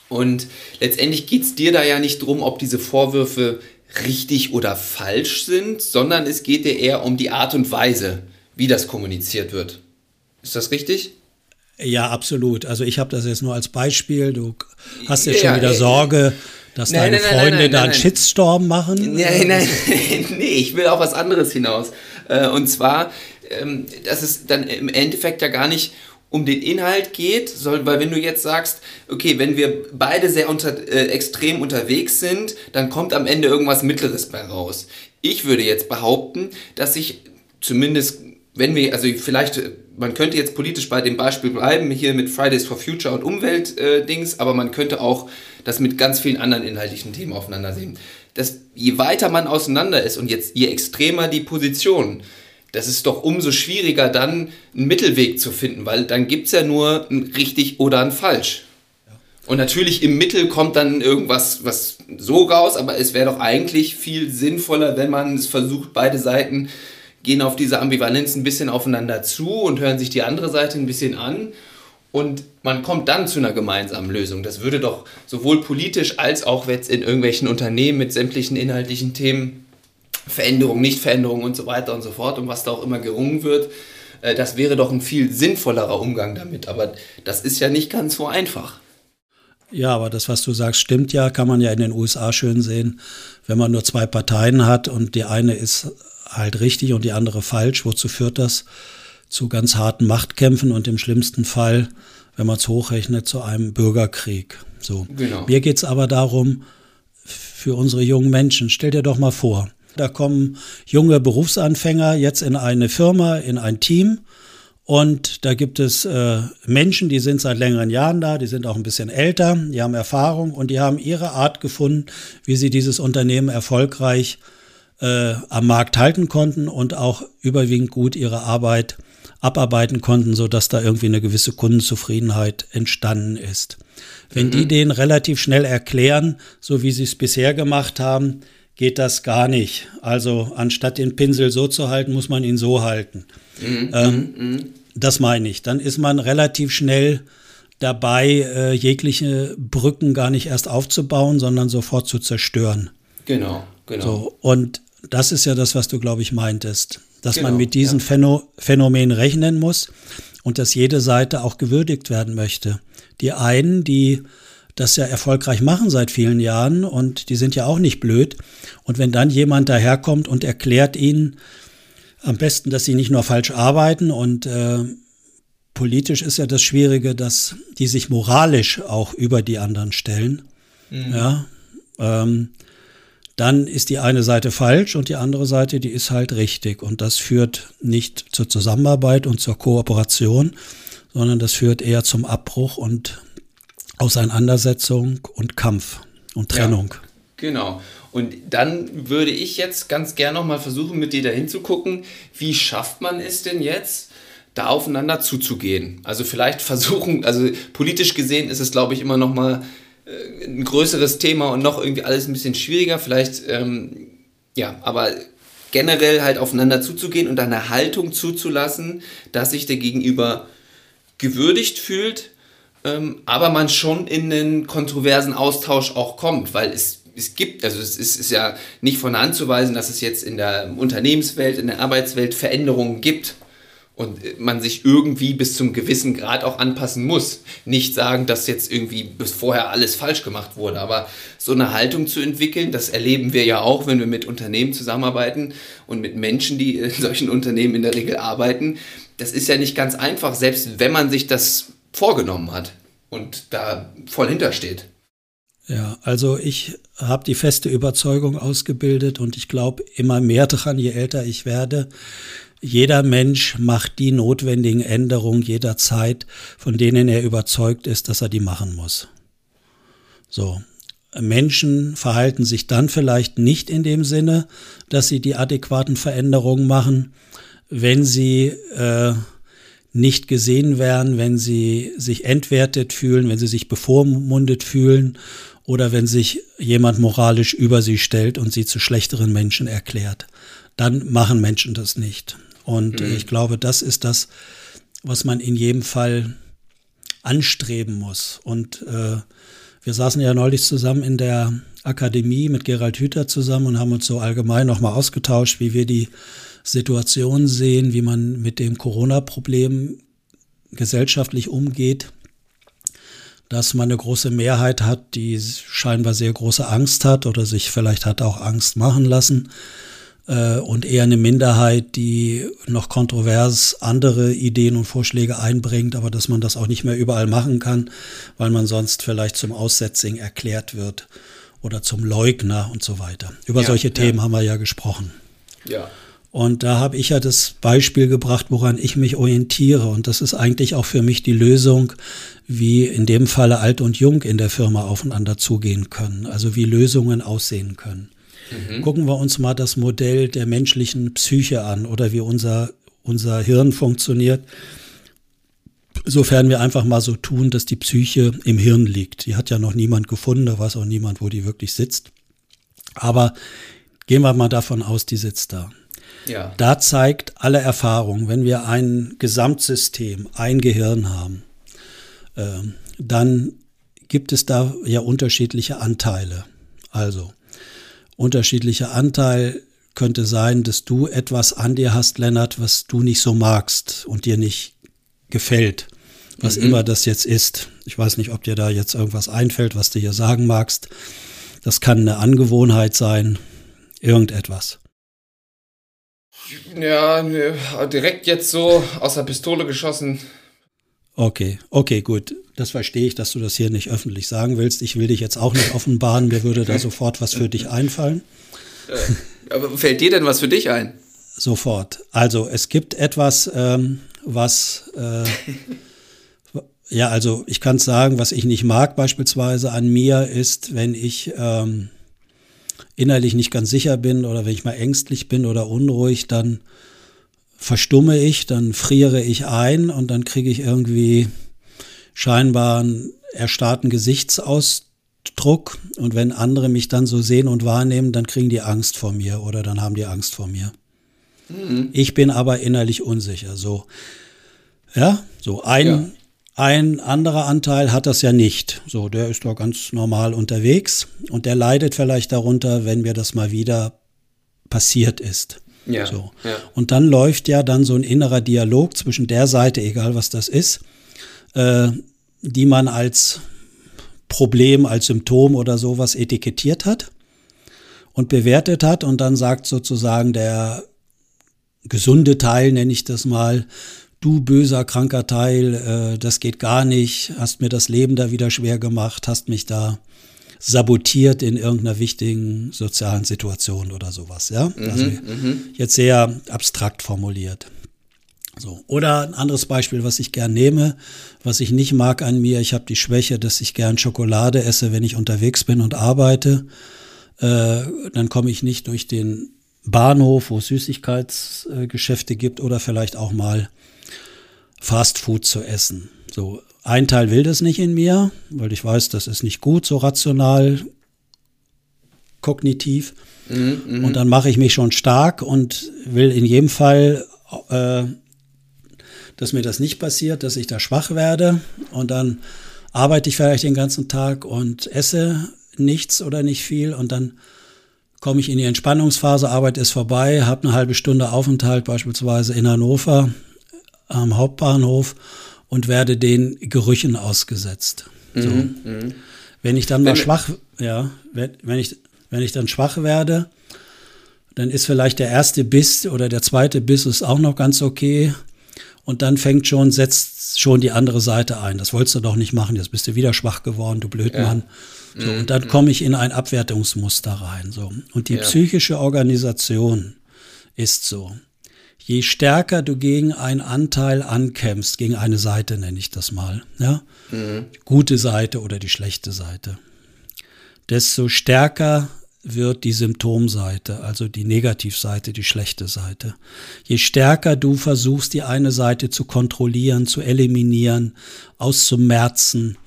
Und letztendlich geht es dir da ja nicht drum, ob diese Vorwürfe richtig oder falsch sind, sondern es geht dir eher um die Art und Weise, wie das kommuniziert wird. Ist das richtig? Ja, absolut. Also ich habe das jetzt nur als Beispiel. Du hast jetzt ja, schon wieder äh, Sorge, dass nein, deine nein, Freunde nein, da einen Shitstorm machen. Nein, nein, [laughs] nee, ich will auf was anderes hinaus. Äh, und zwar, ähm, dass es dann im Endeffekt ja gar nicht um den Inhalt geht, soll, weil wenn du jetzt sagst, okay, wenn wir beide sehr unter, äh, extrem unterwegs sind, dann kommt am Ende irgendwas Mittleres bei raus. Ich würde jetzt behaupten, dass ich zumindest, wenn wir, also vielleicht, man könnte jetzt politisch bei dem Beispiel bleiben, hier mit Fridays for Future und Umweltdings, äh, aber man könnte auch das mit ganz vielen anderen inhaltlichen Themen aufeinander sehen. Dass je weiter man auseinander ist und jetzt je extremer die Position, das ist doch umso schwieriger dann einen Mittelweg zu finden, weil dann gibt es ja nur ein richtig oder ein falsch. Und natürlich im Mittel kommt dann irgendwas was so raus, aber es wäre doch eigentlich viel sinnvoller, wenn man es versucht, beide Seiten gehen auf diese Ambivalenz ein bisschen aufeinander zu und hören sich die andere Seite ein bisschen an und man kommt dann zu einer gemeinsamen Lösung. Das würde doch sowohl politisch als auch jetzt in irgendwelchen Unternehmen mit sämtlichen inhaltlichen Themen Veränderung, Nichtveränderung und so weiter und so fort und was da auch immer gerungen wird, äh, das wäre doch ein viel sinnvollerer Umgang damit. Aber das ist ja nicht ganz so einfach. Ja, aber das, was du sagst, stimmt ja, kann man ja in den USA schön sehen. Wenn man nur zwei Parteien hat und die eine ist halt richtig und die andere falsch, wozu führt das? Zu ganz harten Machtkämpfen und im schlimmsten Fall, wenn man es hochrechnet, zu einem Bürgerkrieg. So. Genau. Mir geht es aber darum, für unsere jungen Menschen, stell dir doch mal vor, da kommen junge Berufsanfänger jetzt in eine Firma, in ein Team. Und da gibt es äh, Menschen, die sind seit längeren Jahren da, die sind auch ein bisschen älter, die haben Erfahrung und die haben ihre Art gefunden, wie sie dieses Unternehmen erfolgreich äh, am Markt halten konnten und auch überwiegend gut ihre Arbeit abarbeiten konnten, sodass da irgendwie eine gewisse Kundenzufriedenheit entstanden ist. Wenn mhm. die denen relativ schnell erklären, so wie sie es bisher gemacht haben, geht das gar nicht. Also anstatt den Pinsel so zu halten, muss man ihn so halten. Mhm. Ähm, mhm. Das meine ich. Dann ist man relativ schnell dabei, äh, jegliche Brücken gar nicht erst aufzubauen, sondern sofort zu zerstören. Genau, genau. So, und das ist ja das, was du, glaube ich, meintest. Dass genau, man mit diesen ja. Phänomenen rechnen muss und dass jede Seite auch gewürdigt werden möchte. Die einen, die das ja erfolgreich machen seit vielen Jahren und die sind ja auch nicht blöd. Und wenn dann jemand daherkommt und erklärt ihnen am besten, dass sie nicht nur falsch arbeiten und äh, politisch ist ja das Schwierige, dass die sich moralisch auch über die anderen stellen. Mhm. Ja, ähm, dann ist die eine Seite falsch und die andere Seite, die ist halt richtig. Und das führt nicht zur Zusammenarbeit und zur Kooperation, sondern das führt eher zum Abbruch und Auseinandersetzung und Kampf und Trennung. Ja, genau. Und dann würde ich jetzt ganz gerne noch mal versuchen, mit dir dahin zu gucken, wie schafft man es denn jetzt, da aufeinander zuzugehen? Also vielleicht versuchen, also politisch gesehen ist es, glaube ich, immer noch mal äh, ein größeres Thema und noch irgendwie alles ein bisschen schwieriger. Vielleicht, ähm, ja, aber generell halt aufeinander zuzugehen und eine Haltung zuzulassen, dass sich der Gegenüber gewürdigt fühlt, ähm, aber man schon in einen kontroversen Austausch auch kommt, weil es, es gibt, also es ist, ist ja nicht von der Hand zu weisen, dass es jetzt in der Unternehmenswelt, in der Arbeitswelt Veränderungen gibt und man sich irgendwie bis zum gewissen Grad auch anpassen muss. Nicht sagen, dass jetzt irgendwie bis vorher alles falsch gemacht wurde, aber so eine Haltung zu entwickeln, das erleben wir ja auch, wenn wir mit Unternehmen zusammenarbeiten und mit Menschen, die in solchen Unternehmen in der Regel arbeiten. Das ist ja nicht ganz einfach, selbst wenn man sich das vorgenommen hat. und da voll hintersteht. Ja, also ich habe die feste Überzeugung ausgebildet und ich glaube immer mehr dran, je älter ich werde. Jeder Mensch macht die notwendigen Änderungen jederzeit, von denen er überzeugt ist, dass er die machen muss. So. Menschen verhalten sich dann vielleicht nicht in dem Sinne, dass sie die adäquaten Veränderungen machen, wenn sie äh, nicht gesehen werden, wenn sie sich entwertet fühlen, wenn sie sich bevormundet fühlen oder wenn sich jemand moralisch über sie stellt und sie zu schlechteren Menschen erklärt. Dann machen Menschen das nicht. Und mhm. ich glaube, das ist das, was man in jedem Fall anstreben muss. Und äh, wir saßen ja neulich zusammen in der Akademie mit Gerald Hüther zusammen und haben uns so allgemein nochmal ausgetauscht, wie wir die Situation sehen, wie man mit dem Corona-Problem gesellschaftlich umgeht, dass man eine große Mehrheit hat, die scheinbar sehr große Angst hat oder sich vielleicht hat auch Angst machen lassen äh, und eher eine Minderheit, die noch kontrovers andere Ideen und Vorschläge einbringt, aber dass man das auch nicht mehr überall machen kann, weil man sonst vielleicht zum Aussetzing erklärt wird oder zum Leugner und so weiter. Über ja, solche Themen haben wir ja gesprochen. Ja. Und da habe ich ja das Beispiel gebracht, woran ich mich orientiere. Und das ist eigentlich auch für mich die Lösung, wie in dem Falle alt und jung in der Firma aufeinander zugehen können. Also wie Lösungen aussehen können. Mhm. Gucken wir uns mal das Modell der menschlichen Psyche an oder wie unser, unser Hirn funktioniert. Sofern wir einfach mal so tun, dass die Psyche im Hirn liegt. Die hat ja noch niemand gefunden, da weiß auch niemand, wo die wirklich sitzt. Aber gehen wir mal davon aus, die sitzt da. Ja. Da zeigt alle Erfahrung, wenn wir ein Gesamtsystem, ein Gehirn haben, äh, dann gibt es da ja unterschiedliche Anteile. Also unterschiedlicher Anteil könnte sein, dass du etwas an dir hast, Lennart, was du nicht so magst und dir nicht gefällt. Was mhm. immer das jetzt ist. Ich weiß nicht, ob dir da jetzt irgendwas einfällt, was du hier sagen magst. Das kann eine Angewohnheit sein, irgendetwas. Ja, direkt jetzt so aus der Pistole geschossen. Okay, okay, gut. Das verstehe ich, dass du das hier nicht öffentlich sagen willst. Ich will dich jetzt auch nicht offenbaren. Mir würde da sofort was für dich einfallen. Äh, aber fällt dir denn was für dich ein? Sofort. Also es gibt etwas, ähm, was äh, [laughs] ja, also ich kann sagen, was ich nicht mag beispielsweise an mir ist, wenn ich ähm, innerlich nicht ganz sicher bin oder wenn ich mal ängstlich bin oder unruhig, dann verstumme ich, dann friere ich ein und dann kriege ich irgendwie scheinbar einen erstarrten Gesichtsausdruck. Und wenn andere mich dann so sehen und wahrnehmen, dann kriegen die Angst vor mir oder dann haben die Angst vor mir. Mhm. Ich bin aber innerlich unsicher. So, ja, so ein, ja. Ein anderer Anteil hat das ja nicht. So, der ist doch ganz normal unterwegs und der leidet vielleicht darunter, wenn mir das mal wieder passiert ist. Ja, so. ja. Und dann läuft ja dann so ein innerer Dialog zwischen der Seite, egal was das ist, äh, die man als Problem, als Symptom oder sowas etikettiert hat und bewertet hat und dann sagt sozusagen der gesunde Teil, nenne ich das mal, du böser, kranker Teil, äh, das geht gar nicht, hast mir das Leben da wieder schwer gemacht, hast mich da sabotiert in irgendeiner wichtigen sozialen Situation oder sowas, ja? Mhm, also mhm. jetzt sehr abstrakt formuliert. So. Oder ein anderes Beispiel, was ich gern nehme, was ich nicht mag an mir, ich habe die Schwäche, dass ich gern Schokolade esse, wenn ich unterwegs bin und arbeite. Äh, dann komme ich nicht durch den Bahnhof, wo es Süßigkeitsgeschäfte gibt oder vielleicht auch mal Fast Food zu essen. So, ein Teil will das nicht in mir, weil ich weiß, das ist nicht gut, so rational, kognitiv. Mhm, mhm. und dann mache ich mich schon stark und will in jedem Fall, äh, dass mir das nicht passiert, dass ich da schwach werde. Und dann arbeite ich vielleicht den ganzen Tag und esse nichts oder nicht viel und dann komme ich in die Entspannungsphase, Arbeit ist vorbei, habe eine halbe Stunde Aufenthalt beispielsweise in Hannover am Hauptbahnhof und werde den Gerüchen ausgesetzt. So. Mhm, mhm. Wenn ich dann mal schwach, ja, wenn, wenn ich, wenn ich dann schwach werde, dann ist vielleicht der erste Biss oder der zweite Biss ist auch noch ganz okay. und dann fängt schon, setzt schon die andere Seite ein. Das wolltest du doch nicht machen, jetzt bist du wieder schwach geworden, du Blödmann. Ja. So, und dann mhm. komme ich in ein Abwertungsmuster rein. So. Und die ja. psychische Organisation ist so. Je stärker du gegen einen Anteil ankämpfst, gegen eine Seite nenne ich das mal, ja, mhm. gute Seite oder die schlechte Seite, desto stärker wird die Symptomseite, also die Negativseite, die schlechte Seite. Je stärker du versuchst, die eine Seite zu kontrollieren, zu eliminieren, auszumerzen,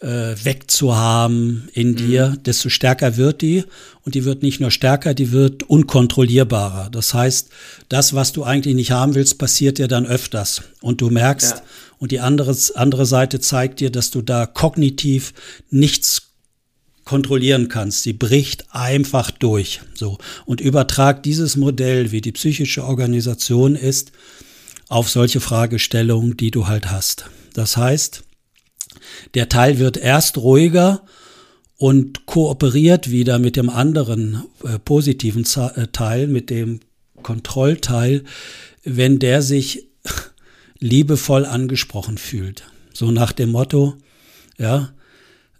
wegzuhaben in mhm. dir, desto stärker wird die. Und die wird nicht nur stärker, die wird unkontrollierbarer. Das heißt, das, was du eigentlich nicht haben willst, passiert dir dann öfters. Und du merkst, ja. und die andere, andere Seite zeigt dir, dass du da kognitiv nichts kontrollieren kannst. Sie bricht einfach durch. So. Und übertrag dieses Modell, wie die psychische Organisation ist, auf solche Fragestellungen, die du halt hast. Das heißt, der Teil wird erst ruhiger und kooperiert wieder mit dem anderen äh, positiven äh, Teil, mit dem Kontrollteil, wenn der sich [laughs] liebevoll angesprochen fühlt. So nach dem Motto, ja,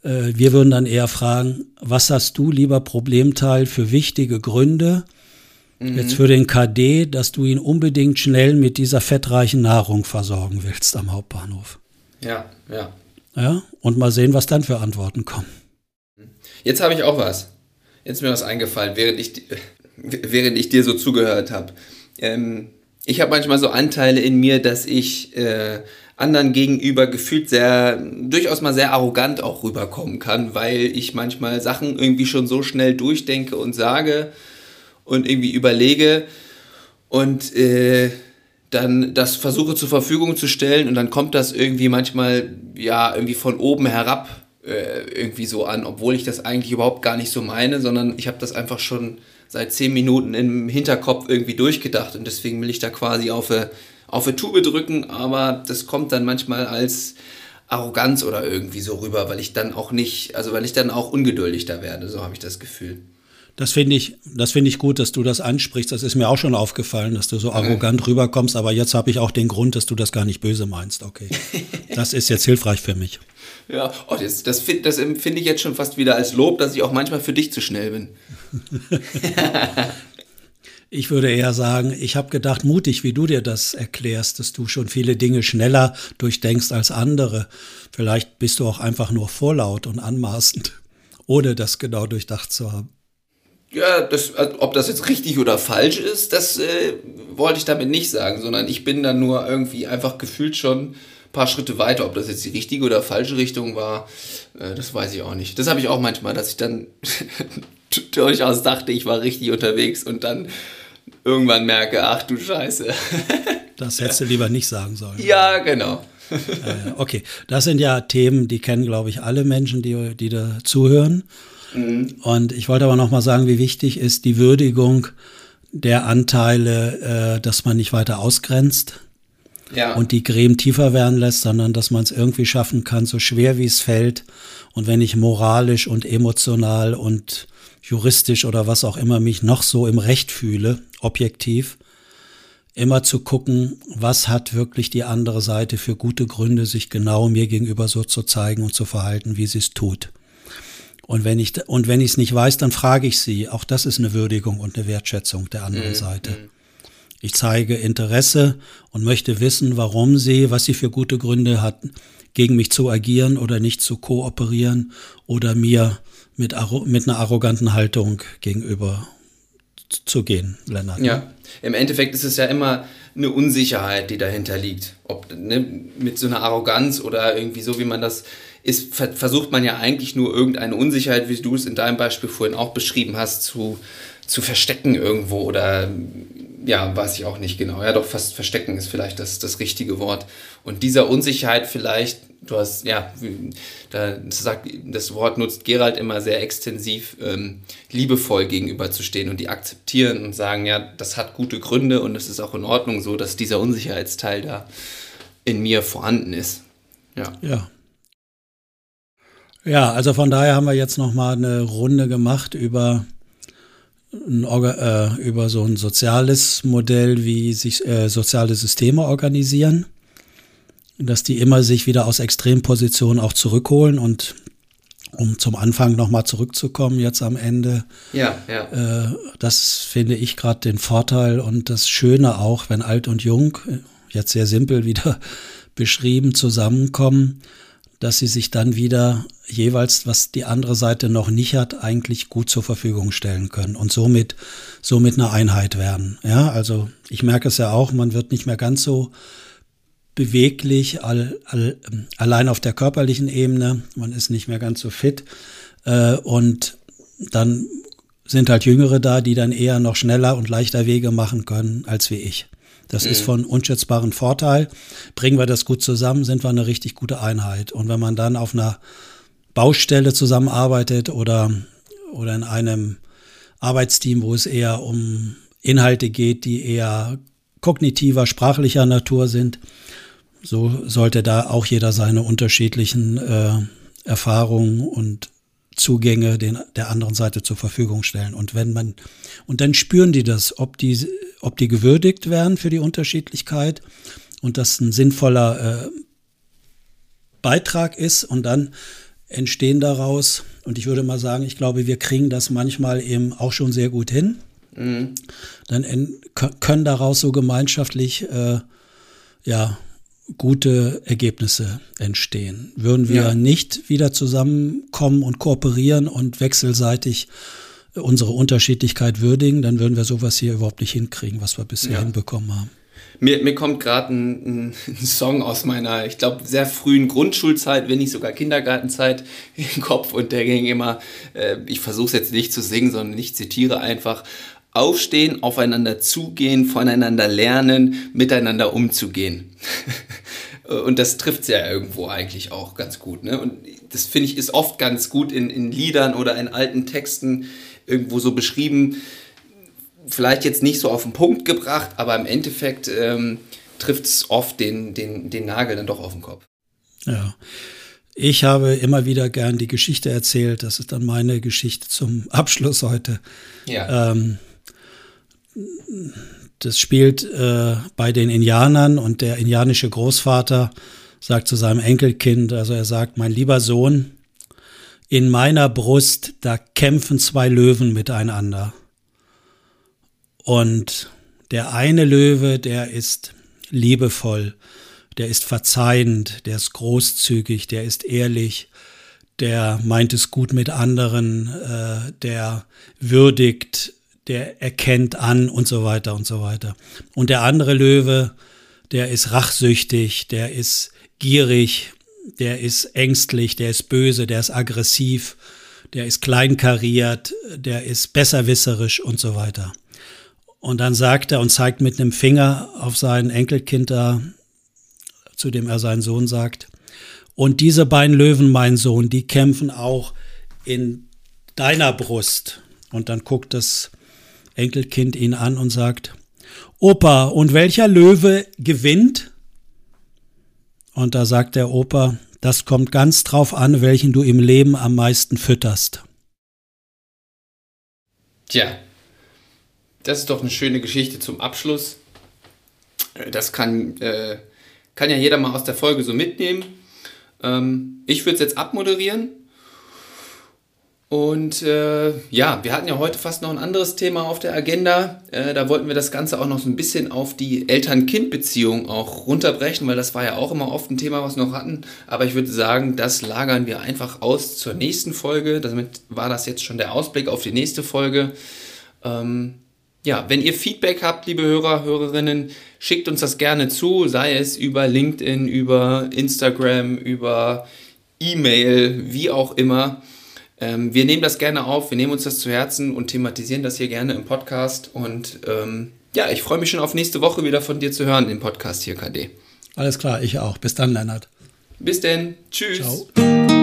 äh, wir würden dann eher fragen, was hast du, lieber Problemteil, für wichtige Gründe, mhm. jetzt für den KD, dass du ihn unbedingt schnell mit dieser fettreichen Nahrung versorgen willst am Hauptbahnhof? Ja, ja. Ja, und mal sehen, was dann für Antworten kommen. Jetzt habe ich auch was. Jetzt ist mir was eingefallen, während ich, während ich dir so zugehört habe. Ähm, ich habe manchmal so Anteile in mir, dass ich äh, anderen gegenüber gefühlt sehr, durchaus mal sehr arrogant auch rüberkommen kann, weil ich manchmal Sachen irgendwie schon so schnell durchdenke und sage und irgendwie überlege und äh, dann das versuche zur Verfügung zu stellen und dann kommt das irgendwie manchmal ja irgendwie von oben herab äh, irgendwie so an, obwohl ich das eigentlich überhaupt gar nicht so meine, sondern ich habe das einfach schon seit zehn Minuten im Hinterkopf irgendwie durchgedacht und deswegen will ich da quasi auf eine auf eine Tube drücken, aber das kommt dann manchmal als Arroganz oder irgendwie so rüber, weil ich dann auch nicht, also weil ich dann auch ungeduldig da werde, so habe ich das Gefühl. Das finde ich, das finde ich gut, dass du das ansprichst. Das ist mir auch schon aufgefallen, dass du so arrogant mhm. rüberkommst. Aber jetzt habe ich auch den Grund, dass du das gar nicht böse meinst. Okay, [laughs] das ist jetzt hilfreich für mich. Ja, oh, das, das finde find ich jetzt schon fast wieder als Lob, dass ich auch manchmal für dich zu schnell bin. [laughs] [laughs] Ich würde eher sagen, ich habe gedacht, mutig, wie du dir das erklärst, dass du schon viele Dinge schneller durchdenkst als andere. Vielleicht bist du auch einfach nur vorlaut und anmaßend, ohne das genau durchdacht zu haben. Ja, das, also, ob das jetzt richtig oder falsch ist, das äh, wollte ich damit nicht sagen, sondern ich bin dann nur irgendwie einfach gefühlt schon ein paar Schritte weiter. Ob das jetzt die richtige oder falsche Richtung war, äh, das weiß ich auch nicht. Das habe ich auch manchmal, dass ich dann [laughs] durchaus dachte, ich war richtig unterwegs und dann irgendwann merke, ach du Scheiße. [laughs] das hättest du lieber nicht sagen sollen. Ja, genau. okay, das sind ja Themen, die kennen, glaube ich, alle Menschen, die, die da zuhören. Mhm. Und ich wollte aber noch mal sagen, wie wichtig ist die Würdigung der Anteile, äh, dass man nicht weiter ausgrenzt ja. und die Gräben tiefer werden lässt, sondern dass man es irgendwie schaffen kann, so schwer wie es fällt. Und wenn ich moralisch und emotional und juristisch oder was auch immer mich noch so im Recht fühle, objektiv, immer zu gucken, was hat wirklich die andere Seite für gute Gründe, sich genau mir gegenüber so zu zeigen und zu verhalten, wie sie es tut. Und wenn ich und wenn ich es nicht weiß, dann frage ich sie. Auch das ist eine Würdigung und eine Wertschätzung der anderen mhm. Seite. Mhm. Ich zeige Interesse und möchte wissen, warum sie, was sie für gute Gründe hat, gegen mich zu agieren oder nicht zu kooperieren oder mir mit, mit einer arroganten Haltung gegenüber zu gehen, Lennart. Ja, im Endeffekt ist es ja immer eine Unsicherheit, die dahinter liegt. Ob ne, mit so einer Arroganz oder irgendwie so, wie man das ist, versucht man ja eigentlich nur irgendeine Unsicherheit, wie du es in deinem Beispiel vorhin auch beschrieben hast, zu, zu verstecken irgendwo oder ja, weiß ich auch nicht genau. Ja, doch fast verstecken ist vielleicht das, das richtige Wort. Und dieser Unsicherheit vielleicht, du hast, ja, da sagt, das Wort nutzt Gerald immer sehr extensiv, ähm, liebevoll gegenüberzustehen und die akzeptieren und sagen, ja, das hat gute Gründe und es ist auch in Ordnung so, dass dieser Unsicherheitsteil da in mir vorhanden ist. Ja. Ja. Ja, also von daher haben wir jetzt nochmal eine Runde gemacht über äh, über so ein soziales Modell, wie sich äh, soziale Systeme organisieren, dass die immer sich wieder aus Extrempositionen auch zurückholen und um zum Anfang nochmal zurückzukommen, jetzt am Ende. Ja, ja. Äh, das finde ich gerade den Vorteil und das Schöne auch, wenn alt und jung, jetzt sehr simpel wieder [laughs] beschrieben, zusammenkommen, dass sie sich dann wieder jeweils, was die andere Seite noch nicht hat, eigentlich gut zur Verfügung stellen können und somit, somit eine Einheit werden. Ja, also ich merke es ja auch, man wird nicht mehr ganz so beweglich, all, all, allein auf der körperlichen Ebene. Man ist nicht mehr ganz so fit. Äh, und dann sind halt Jüngere da, die dann eher noch schneller und leichter Wege machen können als wie ich. Das mhm. ist von unschätzbarem Vorteil. Bringen wir das gut zusammen, sind wir eine richtig gute Einheit. Und wenn man dann auf einer Baustelle zusammenarbeitet oder, oder in einem Arbeitsteam, wo es eher um Inhalte geht, die eher kognitiver, sprachlicher Natur sind, so sollte da auch jeder seine unterschiedlichen äh, Erfahrungen und Zugänge den, der anderen Seite zur Verfügung stellen. Und wenn man, und dann spüren die das, ob die, ob die gewürdigt werden für die Unterschiedlichkeit und das ein sinnvoller äh, Beitrag ist und dann entstehen daraus, und ich würde mal sagen, ich glaube, wir kriegen das manchmal eben auch schon sehr gut hin. Mhm. Dann können daraus so gemeinschaftlich äh, ja, gute Ergebnisse entstehen. Würden wir ja. nicht wieder zusammenkommen und kooperieren und wechselseitig unsere Unterschiedlichkeit würdigen, dann würden wir sowas hier überhaupt nicht hinkriegen, was wir bisher ja. hinbekommen haben. Mir, mir kommt gerade ein, ein, Song aus meiner, ich glaube, sehr frühen Grundschulzeit, wenn nicht sogar Kindergartenzeit [laughs] im Kopf und der ging immer, äh, ich versuche es jetzt nicht zu singen, sondern ich zitiere einfach, aufstehen, aufeinander zugehen, voneinander lernen, miteinander umzugehen. [laughs] Und das trifft es ja irgendwo eigentlich auch ganz gut. Ne? Und das finde ich ist oft ganz gut in, in Liedern oder in alten Texten irgendwo so beschrieben. Vielleicht jetzt nicht so auf den Punkt gebracht, aber im Endeffekt ähm, trifft es oft den, den, den Nagel dann doch auf den Kopf. Ja. Ich habe immer wieder gern die Geschichte erzählt. Das ist dann meine Geschichte zum Abschluss heute. Ja. Ähm, das spielt äh, bei den Indianern und der indianische Großvater sagt zu seinem Enkelkind, also er sagt, mein lieber Sohn, in meiner Brust, da kämpfen zwei Löwen miteinander. Und der eine Löwe, der ist liebevoll, der ist verzeihend, der ist großzügig, der ist ehrlich, der meint es gut mit anderen, äh, der würdigt der erkennt an und so weiter und so weiter. Und der andere Löwe, der ist rachsüchtig, der ist gierig, der ist ängstlich, der ist böse, der ist aggressiv, der ist kleinkariert, der ist besserwisserisch und so weiter. Und dann sagt er und zeigt mit einem Finger auf sein Enkelkind da, zu dem er seinen Sohn sagt, und diese beiden Löwen, mein Sohn, die kämpfen auch in deiner Brust. Und dann guckt das Enkelkind ihn an und sagt, Opa, und welcher Löwe gewinnt? Und da sagt der Opa, das kommt ganz drauf an, welchen du im Leben am meisten fütterst. Tja, das ist doch eine schöne Geschichte zum Abschluss. Das kann, äh, kann ja jeder mal aus der Folge so mitnehmen. Ähm, ich würde es jetzt abmoderieren und äh, ja, wir hatten ja heute fast noch ein anderes Thema auf der Agenda. Äh, da wollten wir das Ganze auch noch so ein bisschen auf die Eltern-Kind-Beziehung auch runterbrechen, weil das war ja auch immer oft ein Thema, was wir noch hatten. Aber ich würde sagen, das lagern wir einfach aus zur nächsten Folge. Damit war das jetzt schon der Ausblick auf die nächste Folge. Ähm, ja, wenn ihr Feedback habt, liebe Hörer, Hörerinnen, schickt uns das gerne zu, sei es über LinkedIn, über Instagram, über E-Mail, wie auch immer. Ähm, wir nehmen das gerne auf, wir nehmen uns das zu Herzen und thematisieren das hier gerne im Podcast. Und ähm, ja, ich freue mich schon auf nächste Woche wieder von dir zu hören im Podcast hier, KD. Alles klar, ich auch. Bis dann, Lennart. Bis denn. Tschüss. Ciao.